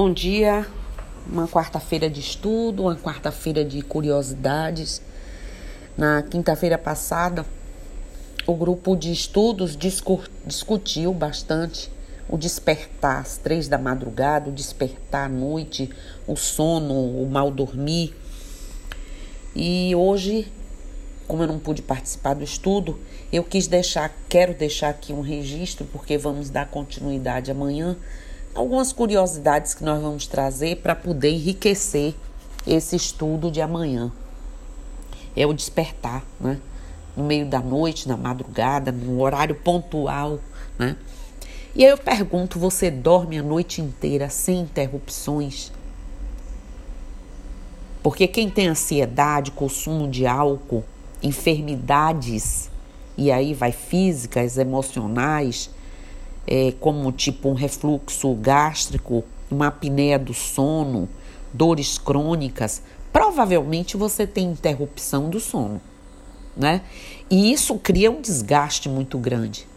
Bom dia, uma quarta-feira de estudo, uma quarta-feira de curiosidades. Na quinta-feira passada, o grupo de estudos discutiu bastante o despertar às três da madrugada, o despertar à noite, o sono, o mal dormir. E hoje, como eu não pude participar do estudo, eu quis deixar, quero deixar aqui um registro, porque vamos dar continuidade amanhã algumas curiosidades que nós vamos trazer para poder enriquecer esse estudo de amanhã. É o despertar, né? No meio da noite, na madrugada, no horário pontual, né? E aí eu pergunto: você dorme a noite inteira sem interrupções? Porque quem tem ansiedade, consumo de álcool, enfermidades, e aí vai físicas, emocionais, é, como tipo um refluxo gástrico, uma apneia do sono, dores crônicas, provavelmente você tem interrupção do sono, né? E isso cria um desgaste muito grande.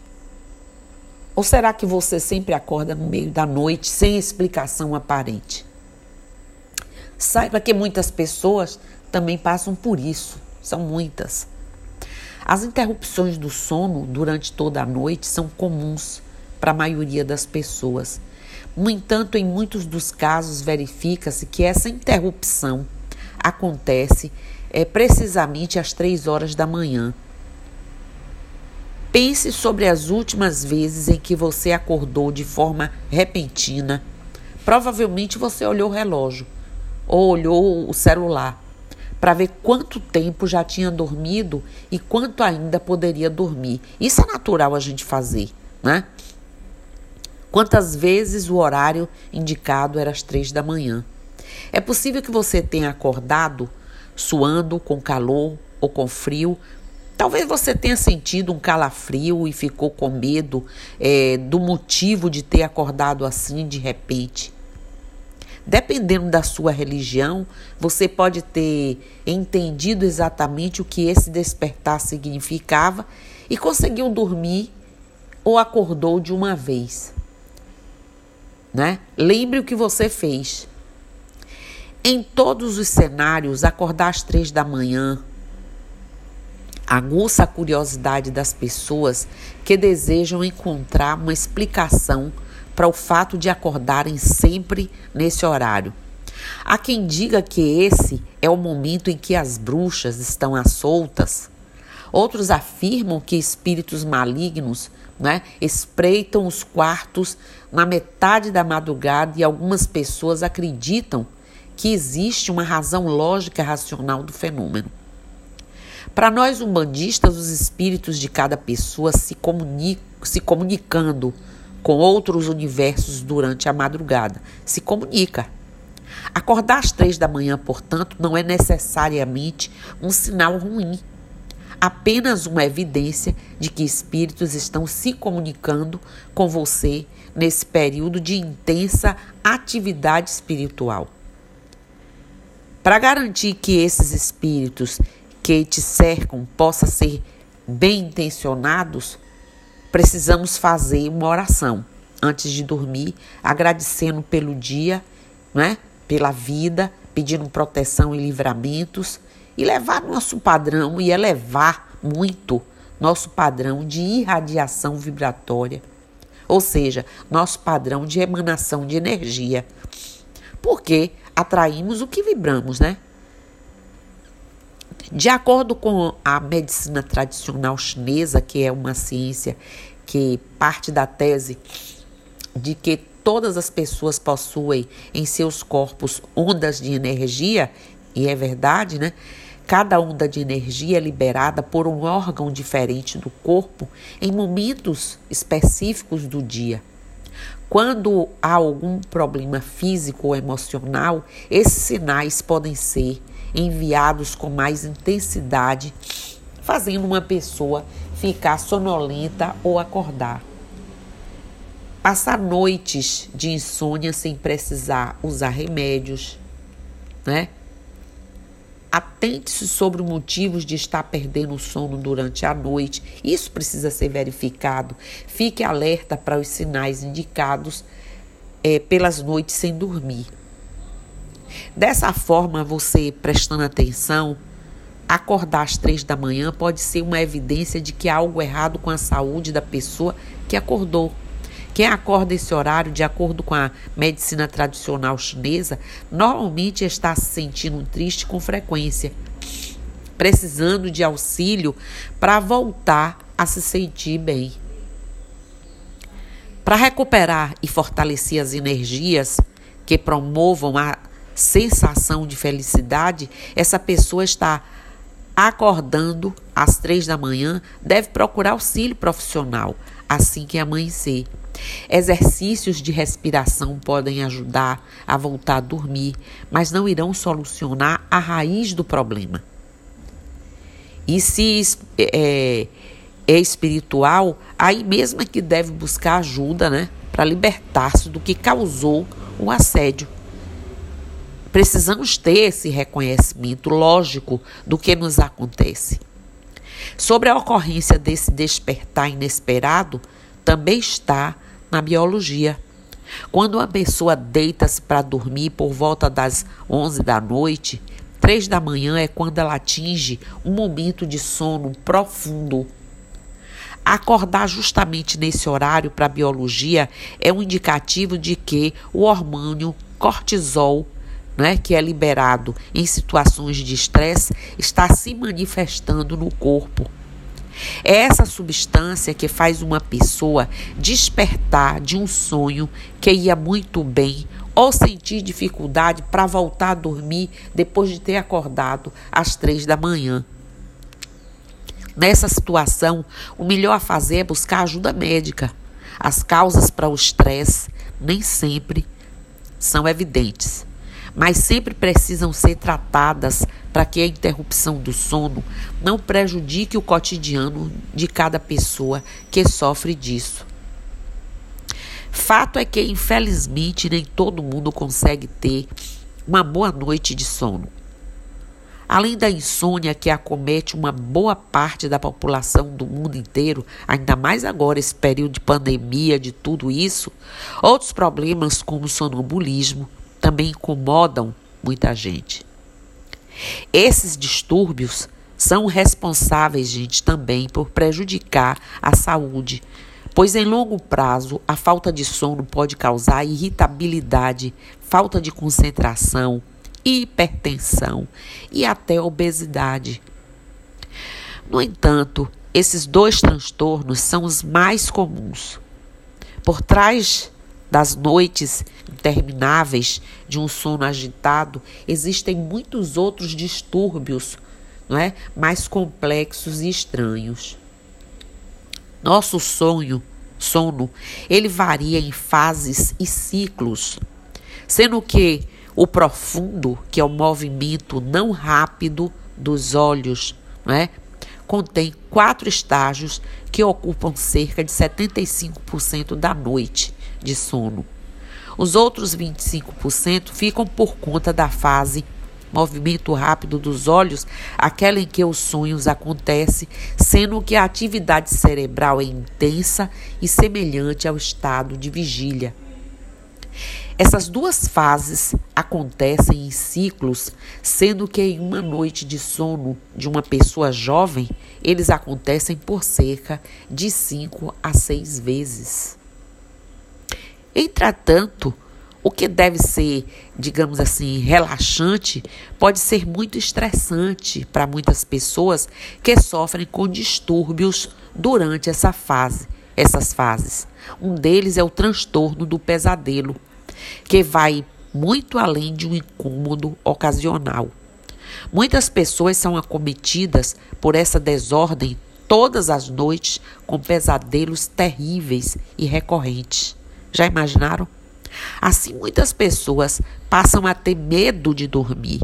Ou será que você sempre acorda no meio da noite sem explicação aparente? Saiba que muitas pessoas também passam por isso, são muitas. As interrupções do sono durante toda a noite são comuns para a maioria das pessoas. No entanto, em muitos dos casos, verifica-se que essa interrupção acontece é, precisamente às três horas da manhã. Pense sobre as últimas vezes em que você acordou de forma repentina. Provavelmente você olhou o relógio ou olhou o celular para ver quanto tempo já tinha dormido e quanto ainda poderia dormir. Isso é natural a gente fazer, né? Quantas vezes o horário indicado era às três da manhã? É possível que você tenha acordado suando com calor ou com frio. Talvez você tenha sentido um calafrio e ficou com medo é, do motivo de ter acordado assim de repente. Dependendo da sua religião, você pode ter entendido exatamente o que esse despertar significava e conseguiu dormir ou acordou de uma vez né? Lembre o que você fez. Em todos os cenários, acordar às três da manhã aguça a curiosidade das pessoas que desejam encontrar uma explicação para o fato de acordarem sempre nesse horário. Há quem diga que esse é o momento em que as bruxas estão às soltas. Outros afirmam que espíritos malignos né, espreitam os quartos na metade da madrugada e algumas pessoas acreditam que existe uma razão lógica racional do fenômeno. Para nós umbandistas, os espíritos de cada pessoa se, comunicam, se comunicando com outros universos durante a madrugada. Se comunica. Acordar às três da manhã, portanto, não é necessariamente um sinal ruim apenas uma evidência de que espíritos estão se comunicando com você nesse período de intensa atividade espiritual. Para garantir que esses espíritos que te cercam possam ser bem intencionados, precisamos fazer uma oração antes de dormir, agradecendo pelo dia, né? pela vida, pedindo proteção e livramentos e levar nosso padrão e elevar muito nosso padrão de irradiação vibratória, ou seja, nosso padrão de emanação de energia. Porque atraímos o que vibramos, né? De acordo com a medicina tradicional chinesa, que é uma ciência que parte da tese de que todas as pessoas possuem em seus corpos ondas de energia, e é verdade, né? Cada onda de energia é liberada por um órgão diferente do corpo em momentos específicos do dia. Quando há algum problema físico ou emocional, esses sinais podem ser enviados com mais intensidade, fazendo uma pessoa ficar sonolenta ou acordar. Passar noites de insônia sem precisar usar remédios, né? Atente-se sobre motivos de estar perdendo o sono durante a noite. Isso precisa ser verificado. Fique alerta para os sinais indicados é, pelas noites sem dormir. Dessa forma, você prestando atenção, acordar às três da manhã pode ser uma evidência de que há algo errado com a saúde da pessoa que acordou. Quem acorda esse horário, de acordo com a medicina tradicional chinesa, normalmente está se sentindo triste com frequência, precisando de auxílio para voltar a se sentir bem. Para recuperar e fortalecer as energias que promovam a sensação de felicidade, essa pessoa está acordando às três da manhã, deve procurar auxílio profissional assim que amanhecer. Exercícios de respiração podem ajudar a voltar a dormir, mas não irão solucionar a raiz do problema. E se é, é espiritual, aí mesmo é que deve buscar ajuda, né, para libertar-se do que causou o assédio. Precisamos ter esse reconhecimento lógico do que nos acontece. Sobre a ocorrência desse despertar inesperado, também está na biologia. Quando uma pessoa deita-se para dormir por volta das 11 da noite, 3 da manhã é quando ela atinge um momento de sono profundo. Acordar justamente nesse horário para a biologia é um indicativo de que o hormônio cortisol né, que é liberado em situações de estresse, está se manifestando no corpo. É essa substância que faz uma pessoa despertar de um sonho que ia muito bem ou sentir dificuldade para voltar a dormir depois de ter acordado às três da manhã. Nessa situação, o melhor a fazer é buscar ajuda médica. As causas para o estresse nem sempre são evidentes mas sempre precisam ser tratadas para que a interrupção do sono não prejudique o cotidiano de cada pessoa que sofre disso. Fato é que, infelizmente, nem todo mundo consegue ter uma boa noite de sono. Além da insônia que acomete uma boa parte da população do mundo inteiro, ainda mais agora esse período de pandemia, de tudo isso, outros problemas como sonambulismo, também incomodam muita gente. Esses distúrbios são responsáveis, gente, também por prejudicar a saúde, pois em longo prazo a falta de sono pode causar irritabilidade, falta de concentração, hipertensão e até obesidade. No entanto, esses dois transtornos são os mais comuns. Por trás das noites intermináveis de um sono agitado, existem muitos outros distúrbios, não é? Mais complexos e estranhos. Nosso sonho, sono, ele varia em fases e ciclos, sendo que o profundo, que é o movimento não rápido dos olhos, não é? contém quatro estágios que ocupam cerca de 75% da noite de sono. Os outros 25% ficam por conta da fase movimento rápido dos olhos, aquela em que os sonhos acontecem, sendo que a atividade cerebral é intensa e semelhante ao estado de vigília. Essas duas fases acontecem em ciclos, sendo que em uma noite de sono de uma pessoa jovem, eles acontecem por cerca de 5 a 6 vezes. Entretanto, o que deve ser, digamos assim, relaxante, pode ser muito estressante para muitas pessoas que sofrem com distúrbios durante essa fase, essas fases. Um deles é o transtorno do pesadelo, que vai muito além de um incômodo ocasional. Muitas pessoas são acometidas por essa desordem todas as noites com pesadelos terríveis e recorrentes. Já imaginaram? Assim, muitas pessoas passam a ter medo de dormir.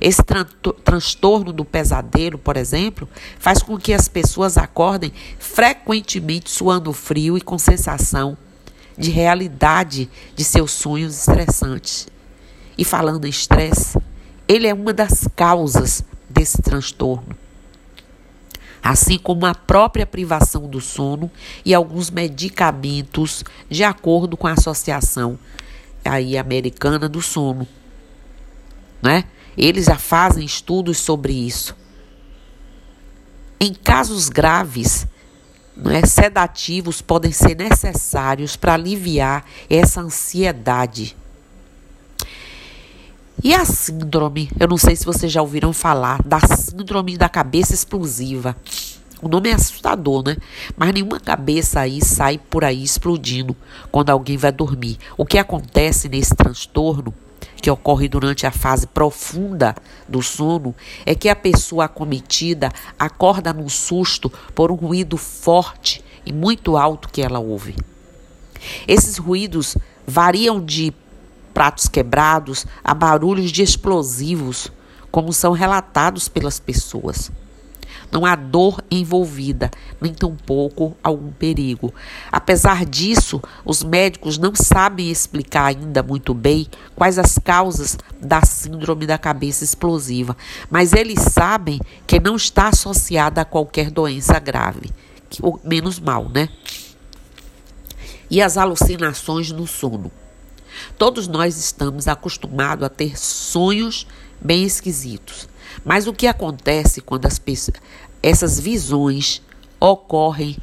Esse tran transtorno do pesadelo, por exemplo, faz com que as pessoas acordem frequentemente suando frio e com sensação de realidade de seus sonhos estressantes. E falando em estresse, ele é uma das causas desse transtorno. Assim como a própria privação do sono e alguns medicamentos, de acordo com a Associação aí americana do sono, né? Eles já fazem estudos sobre isso. Em casos graves, né, sedativos podem ser necessários para aliviar essa ansiedade. E a síndrome, eu não sei se vocês já ouviram falar da síndrome da cabeça explosiva. O nome é assustador, né? Mas nenhuma cabeça aí sai por aí explodindo quando alguém vai dormir. O que acontece nesse transtorno, que ocorre durante a fase profunda do sono, é que a pessoa acometida acorda num susto por um ruído forte e muito alto que ela ouve. Esses ruídos variam de pratos quebrados a barulhos de explosivos, como são relatados pelas pessoas. Não há dor envolvida, nem tampouco algum perigo. Apesar disso, os médicos não sabem explicar ainda muito bem quais as causas da síndrome da cabeça explosiva, mas eles sabem que não está associada a qualquer doença grave, menos mal, né? E as alucinações no sono. Todos nós estamos acostumados a ter sonhos bem esquisitos. Mas o que acontece quando essas visões ocorrem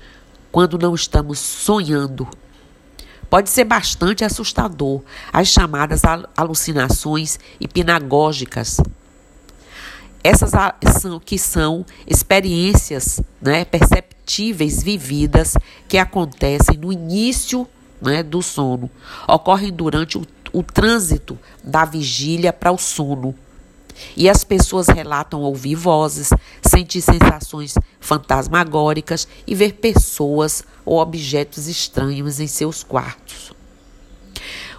quando não estamos sonhando? Pode ser bastante assustador, as chamadas alucinações hipnagógicas. Essas são, que são experiências né, perceptíveis vividas que acontecem no início né, do sono. Ocorrem durante o, o trânsito da vigília para o sono. E as pessoas relatam ouvir vozes, sentir sensações fantasmagóricas e ver pessoas ou objetos estranhos em seus quartos.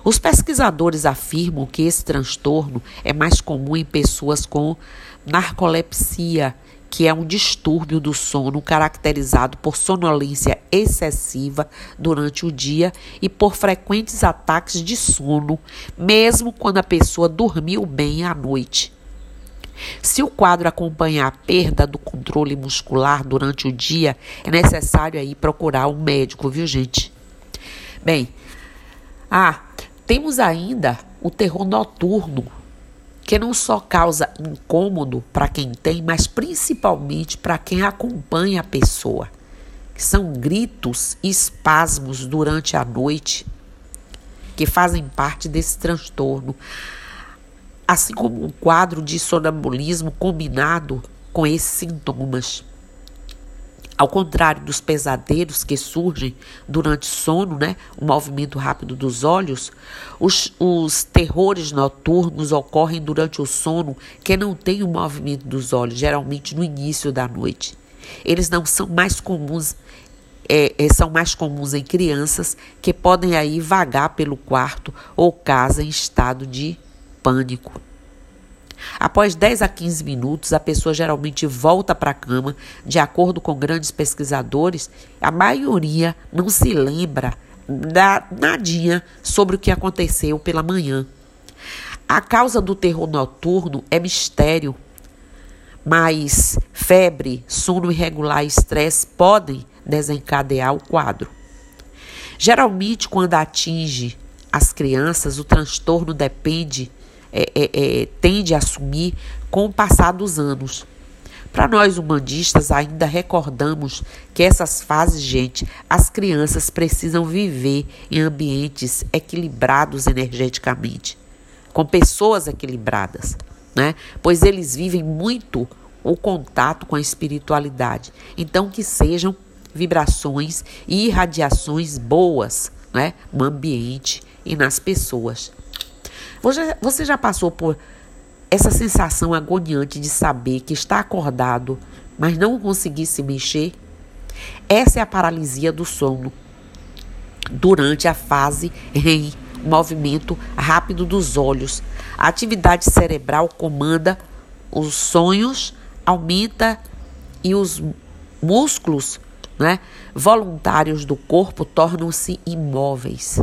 Os pesquisadores afirmam que esse transtorno é mais comum em pessoas com narcolepsia que é um distúrbio do sono caracterizado por sonolência excessiva durante o dia e por frequentes ataques de sono, mesmo quando a pessoa dormiu bem à noite. Se o quadro acompanhar a perda do controle muscular durante o dia, é necessário aí procurar um médico, viu, gente? Bem, ah, temos ainda o terror noturno, que não só causa incômodo para quem tem, mas principalmente para quem acompanha a pessoa. São gritos e espasmos durante a noite que fazem parte desse transtorno, assim como um quadro de sonambulismo combinado com esses sintomas. Ao contrário dos pesadelos que surgem durante sono, né, o movimento rápido dos olhos, os, os terrores noturnos ocorrem durante o sono que não tem o movimento dos olhos, geralmente no início da noite. Eles não são mais comuns é, é, são mais comuns em crianças que podem aí vagar pelo quarto ou casa em estado de pânico. Após 10 a 15 minutos, a pessoa geralmente volta para a cama. De acordo com grandes pesquisadores, a maioria não se lembra da nadinha sobre o que aconteceu pela manhã. A causa do terror noturno é mistério, mas febre, sono irregular e estresse podem desencadear o quadro. Geralmente, quando atinge as crianças, o transtorno depende é, é, tende a assumir com o passar dos anos. Para nós humanistas, ainda recordamos que essas fases, gente, as crianças precisam viver em ambientes equilibrados energeticamente, com pessoas equilibradas, né? Pois eles vivem muito o contato com a espiritualidade. Então, que sejam vibrações e irradiações boas, né? No ambiente e nas pessoas. Você, você já passou por essa sensação agoniante de saber que está acordado, mas não conseguir se mexer? Essa é a paralisia do sono durante a fase REM, movimento rápido dos olhos. A atividade cerebral comanda os sonhos, aumenta e os músculos né, voluntários do corpo tornam-se imóveis.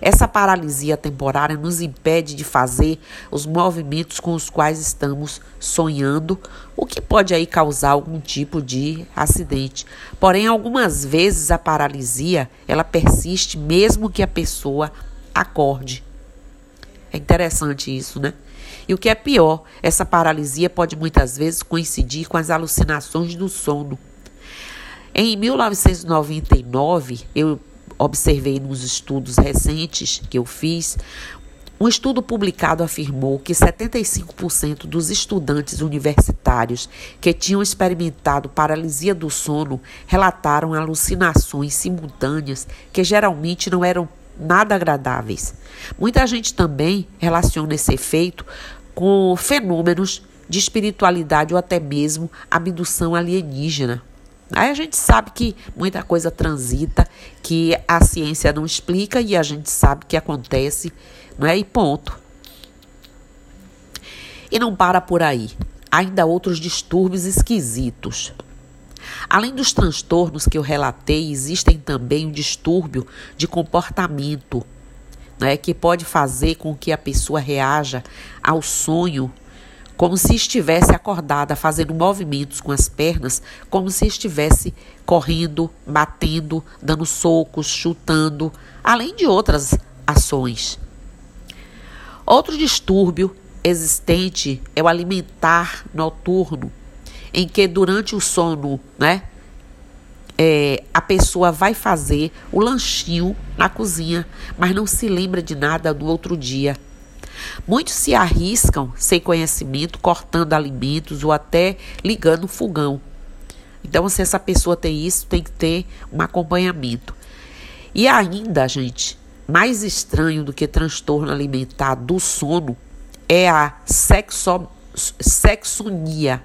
Essa paralisia temporária nos impede de fazer os movimentos com os quais estamos sonhando, o que pode aí causar algum tipo de acidente. Porém, algumas vezes a paralisia, ela persiste mesmo que a pessoa acorde. É interessante isso, né? E o que é pior, essa paralisia pode muitas vezes coincidir com as alucinações do sono. Em 1999, eu observei nos estudos recentes que eu fiz, um estudo publicado afirmou que 75% dos estudantes universitários que tinham experimentado paralisia do sono relataram alucinações simultâneas que geralmente não eram nada agradáveis. Muita gente também relaciona esse efeito com fenômenos de espiritualidade ou até mesmo abdução alienígena. Aí a gente sabe que muita coisa transita, que a ciência não explica e a gente sabe que acontece, não é? E ponto. E não para por aí. Ainda outros distúrbios esquisitos. Além dos transtornos que eu relatei, existem também o distúrbio de comportamento, né, que pode fazer com que a pessoa reaja ao sonho como se estivesse acordada, fazendo movimentos com as pernas, como se estivesse correndo, batendo, dando socos, chutando, além de outras ações. Outro distúrbio existente é o alimentar noturno, em que durante o sono, né, é, a pessoa vai fazer o lanchinho na cozinha, mas não se lembra de nada do outro dia. Muitos se arriscam sem conhecimento, cortando alimentos ou até ligando o fogão. Então, se essa pessoa tem isso, tem que ter um acompanhamento. E ainda, gente, mais estranho do que transtorno alimentar do sono é a sexo, sexonia,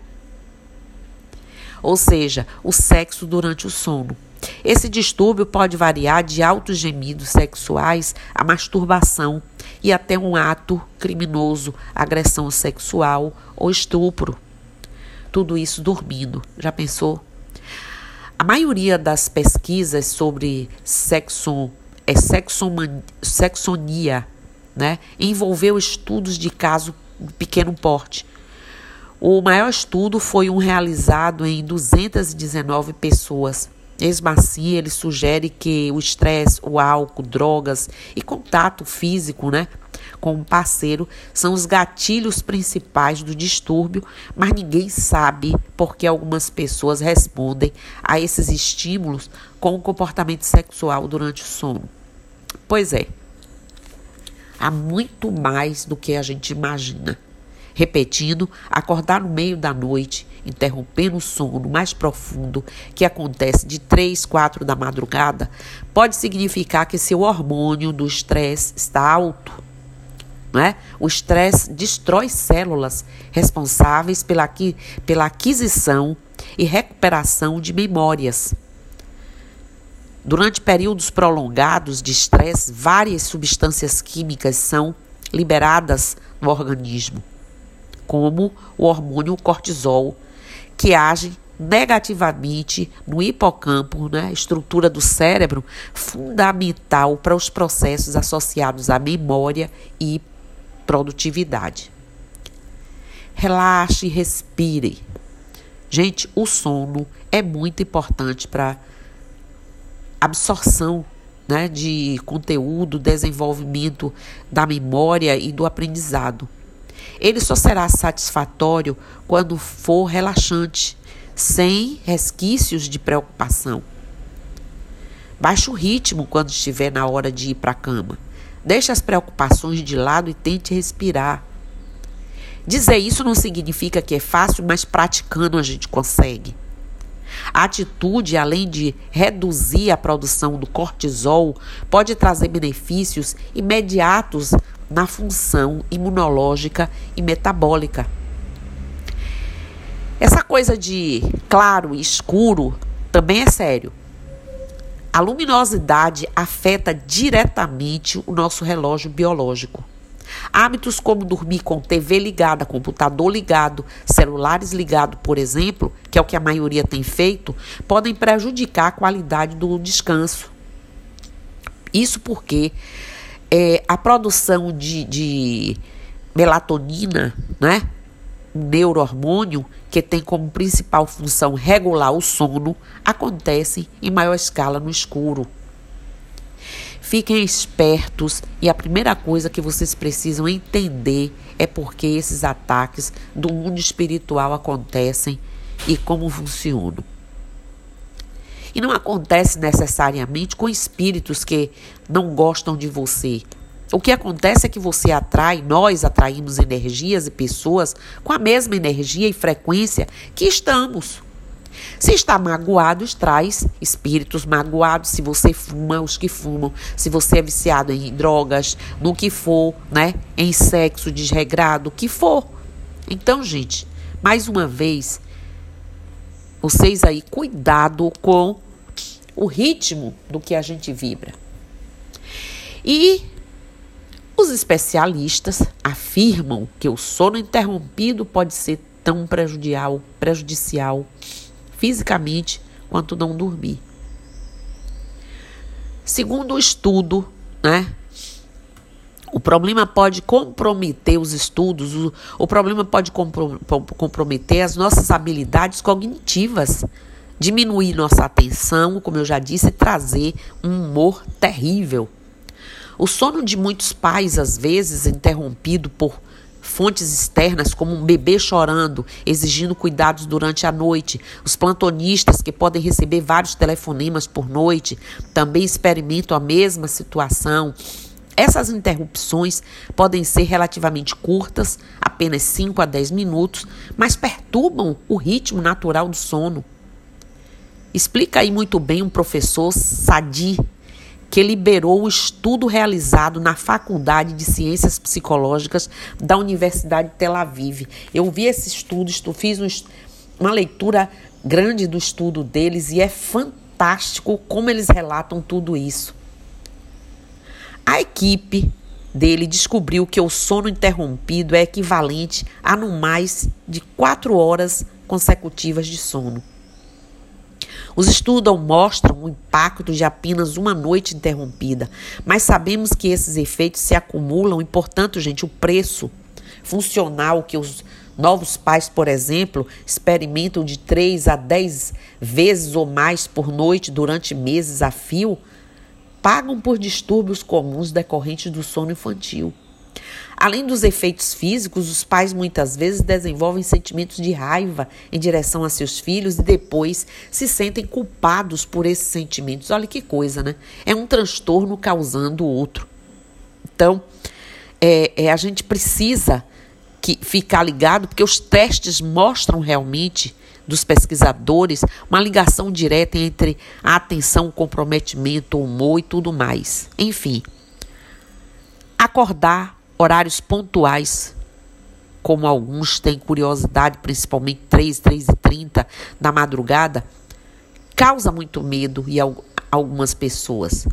ou seja, o sexo durante o sono. Esse distúrbio pode variar de altos gemidos sexuais a masturbação e até um ato criminoso, agressão sexual ou estupro. Tudo isso dormindo. Já pensou? A maioria das pesquisas sobre sexo, é sexoman, sexonia né, envolveu estudos de caso de pequeno porte. O maior estudo foi um realizado em 219 pessoas. Assim, ele sugere que o estresse, o álcool, drogas e contato físico, né, com um parceiro são os gatilhos principais do distúrbio, mas ninguém sabe por que algumas pessoas respondem a esses estímulos com o comportamento sexual durante o sono. Pois é, há muito mais do que a gente imagina. Repetindo, acordar no meio da noite, interrompendo o sono mais profundo que acontece de 3, 4 da madrugada, pode significar que seu hormônio do estresse está alto. Né? O estresse destrói células responsáveis pela, pela aquisição e recuperação de memórias. Durante períodos prolongados de estresse, várias substâncias químicas são liberadas no organismo como o hormônio cortisol, que age negativamente no hipocampo, né, estrutura do cérebro fundamental para os processos associados à memória e produtividade. Relaxe respire. Gente, o sono é muito importante para absorção né, de conteúdo, desenvolvimento da memória e do aprendizado. Ele só será satisfatório quando for relaxante, sem resquícios de preocupação. Baixe o ritmo quando estiver na hora de ir para a cama. Deixe as preocupações de lado e tente respirar. Dizer isso não significa que é fácil, mas praticando a gente consegue. A atitude, além de reduzir a produção do cortisol, pode trazer benefícios imediatos na função imunológica e metabólica. Essa coisa de claro e escuro também é sério. A luminosidade afeta diretamente o nosso relógio biológico. Hábitos como dormir com TV ligada, computador ligado, celulares ligados, por exemplo, que é o que a maioria tem feito, podem prejudicar a qualidade do descanso. Isso porque é, a produção de, de melatonina, né? Um neurohormônio que tem como principal função regular o sono, acontece em maior escala no escuro. Fiquem espertos e a primeira coisa que vocês precisam entender é porque esses ataques do mundo espiritual acontecem e como funcionam. E não acontece necessariamente com espíritos que não gostam de você. O que acontece é que você atrai, nós atraímos energias e pessoas com a mesma energia e frequência que estamos. Se está magoado, traz espíritos magoados. Se você fuma, os que fumam. Se você é viciado em drogas, no que for, né? Em sexo desregrado, o que for. Então, gente, mais uma vez, vocês aí, cuidado com o ritmo do que a gente vibra. E os especialistas afirmam que o sono interrompido pode ser tão prejudicial, prejudicial fisicamente quanto não dormir. Segundo o estudo, né, o problema pode comprometer os estudos, o, o problema pode comprometer as nossas habilidades cognitivas diminuir nossa atenção, como eu já disse, trazer um humor terrível. O sono de muitos pais, às vezes, interrompido por fontes externas, como um bebê chorando, exigindo cuidados durante a noite. Os plantonistas, que podem receber vários telefonemas por noite, também experimentam a mesma situação. Essas interrupções podem ser relativamente curtas, apenas 5 a 10 minutos, mas perturbam o ritmo natural do sono. Explica aí muito bem um professor Sadi, que liberou o estudo realizado na Faculdade de Ciências Psicológicas da Universidade de Tel Aviv. Eu vi esse estudo, fiz um, uma leitura grande do estudo deles e é fantástico como eles relatam tudo isso. A equipe dele descobriu que o sono interrompido é equivalente a no mais de quatro horas consecutivas de sono. Os estudos mostram o impacto de apenas uma noite interrompida, mas sabemos que esses efeitos se acumulam e, portanto, gente, o preço funcional que os novos pais, por exemplo, experimentam de 3 a 10 vezes ou mais por noite durante meses a fio, pagam por distúrbios comuns decorrentes do sono infantil. Além dos efeitos físicos, os pais muitas vezes desenvolvem sentimentos de raiva em direção a seus filhos e depois se sentem culpados por esses sentimentos. Olha que coisa, né? É um transtorno causando outro. Então, é, é a gente precisa que ficar ligado, porque os testes mostram realmente dos pesquisadores uma ligação direta entre a atenção, o comprometimento, o humor e tudo mais. Enfim, acordar horários pontuais, como alguns têm curiosidade, principalmente 3, 3 e 30 da madrugada, causa muito medo em algumas pessoas.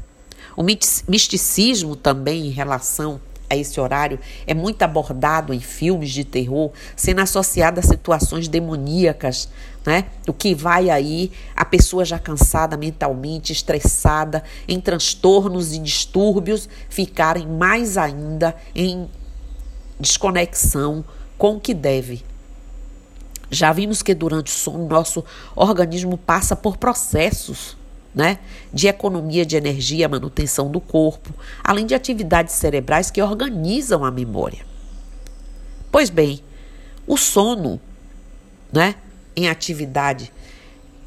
O misticismo também em relação a esse horário é muito abordado em filmes de terror, sendo associado a situações demoníacas, né? O que vai aí a pessoa já cansada mentalmente, estressada, em transtornos e distúrbios, ficarem mais ainda em desconexão com o que deve. Já vimos que durante o sono nosso organismo passa por processos né, de economia de energia, manutenção do corpo, além de atividades cerebrais que organizam a memória. Pois bem, o sono, né, em atividade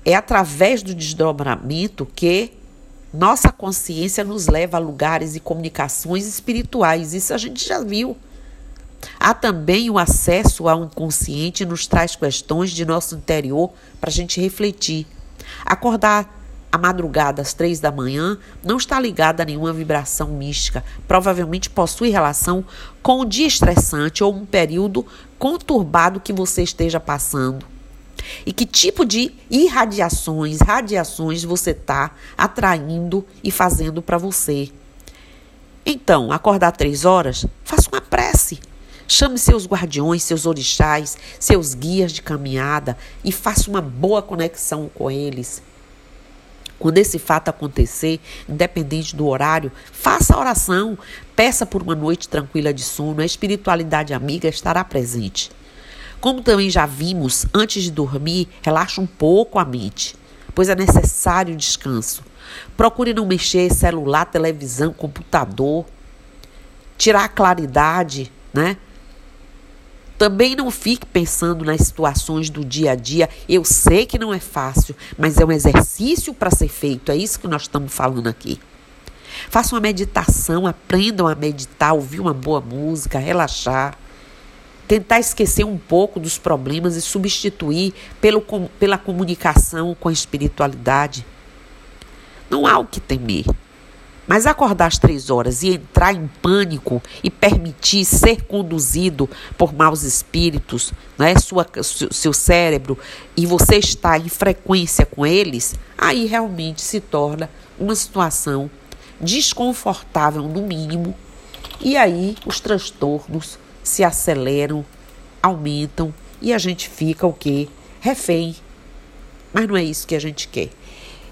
é através do desdobramento que nossa consciência nos leva a lugares e comunicações espirituais. Isso a gente já viu. Há também o acesso ao inconsciente nos traz questões de nosso interior para a gente refletir. Acordar a madrugada às três da manhã não está ligada a nenhuma vibração mística. Provavelmente possui relação com um dia estressante ou um período conturbado que você esteja passando. E que tipo de irradiações, radiações você está atraindo e fazendo para você. Então, acordar três horas, faça uma prece. Chame seus guardiões, seus orixás, seus guias de caminhada e faça uma boa conexão com eles. Quando esse fato acontecer, independente do horário, faça a oração, peça por uma noite tranquila de sono, a espiritualidade amiga estará presente. Como também já vimos, antes de dormir, relaxe um pouco a mente, pois é necessário descanso. Procure não mexer celular, televisão, computador, tirar a claridade, né? Também não fique pensando nas situações do dia a dia. Eu sei que não é fácil, mas é um exercício para ser feito. É isso que nós estamos falando aqui. Faça uma meditação, aprendam a meditar, ouvir uma boa música, relaxar. Tentar esquecer um pouco dos problemas e substituir pelo, pela comunicação com a espiritualidade. Não há o que temer. Mas acordar às três horas e entrar em pânico e permitir ser conduzido por maus espíritos, né, sua, seu cérebro, e você está em frequência com eles, aí realmente se torna uma situação desconfortável, no mínimo, e aí os transtornos se aceleram, aumentam e a gente fica o quê? Refém. Mas não é isso que a gente quer.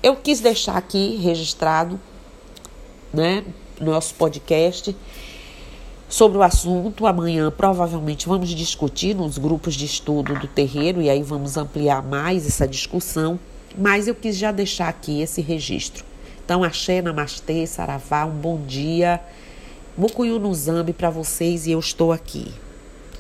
Eu quis deixar aqui registrado né, nosso podcast sobre o assunto. Amanhã provavelmente vamos discutir nos grupos de estudo do terreiro e aí vamos ampliar mais essa discussão. Mas eu quis já deixar aqui esse registro. Então, axé, namastê, saravá, um bom dia. Mucuyu no Zambi para vocês e eu estou aqui.